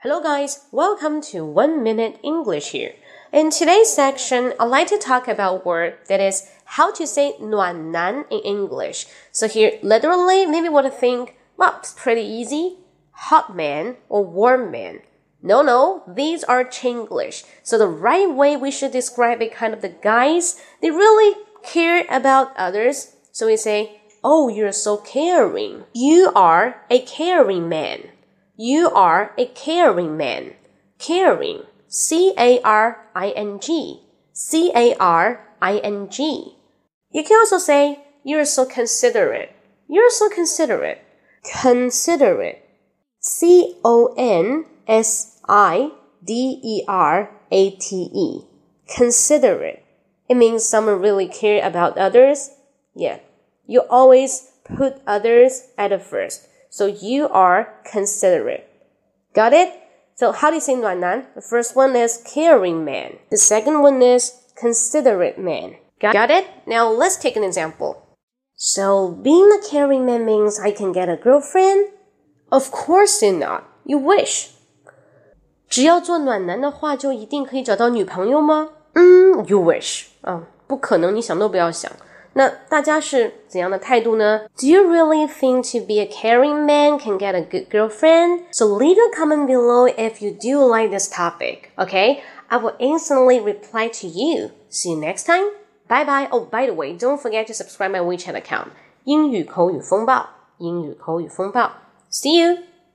Hello, guys. Welcome to One Minute English here. In today's section, I'd like to talk about word that is how to say 暖男 in English. So here, literally, maybe want to think, well, it's pretty easy. Hot man or warm man. No, no, these are Chinglish. So the right way we should describe it kind of the guys, they really care about others. So we say, oh, you're so caring. You are a caring man. You are a caring man. Caring. C A R I N G. C A R I N G. You can also say, You're so considerate. You're so considerate. Considerate. C O N S I D E R A T E. Considerate. It means someone really care about others. Yeah. You always put others at the first. So you are considerate. Got it? So how do you say 暖男? The first one is caring man. The second one is considerate man. Got it? Now let's take an example. So being a caring man means I can get a girlfriend? Of course not. You wish. 只要做暖男的话，就一定可以找到女朋友吗？嗯，You wish 啊，不可能，你想都不要想。 那大家是怎样的态度呢？Do you really think to be a caring man can get a good girlfriend? So leave a comment below if you do like this topic. Okay, I will instantly reply to you. See you next time. Bye bye. Oh, by the way, don't forget to subscribe my WeChat account. 英语口语风暴，英语口语风暴。See you.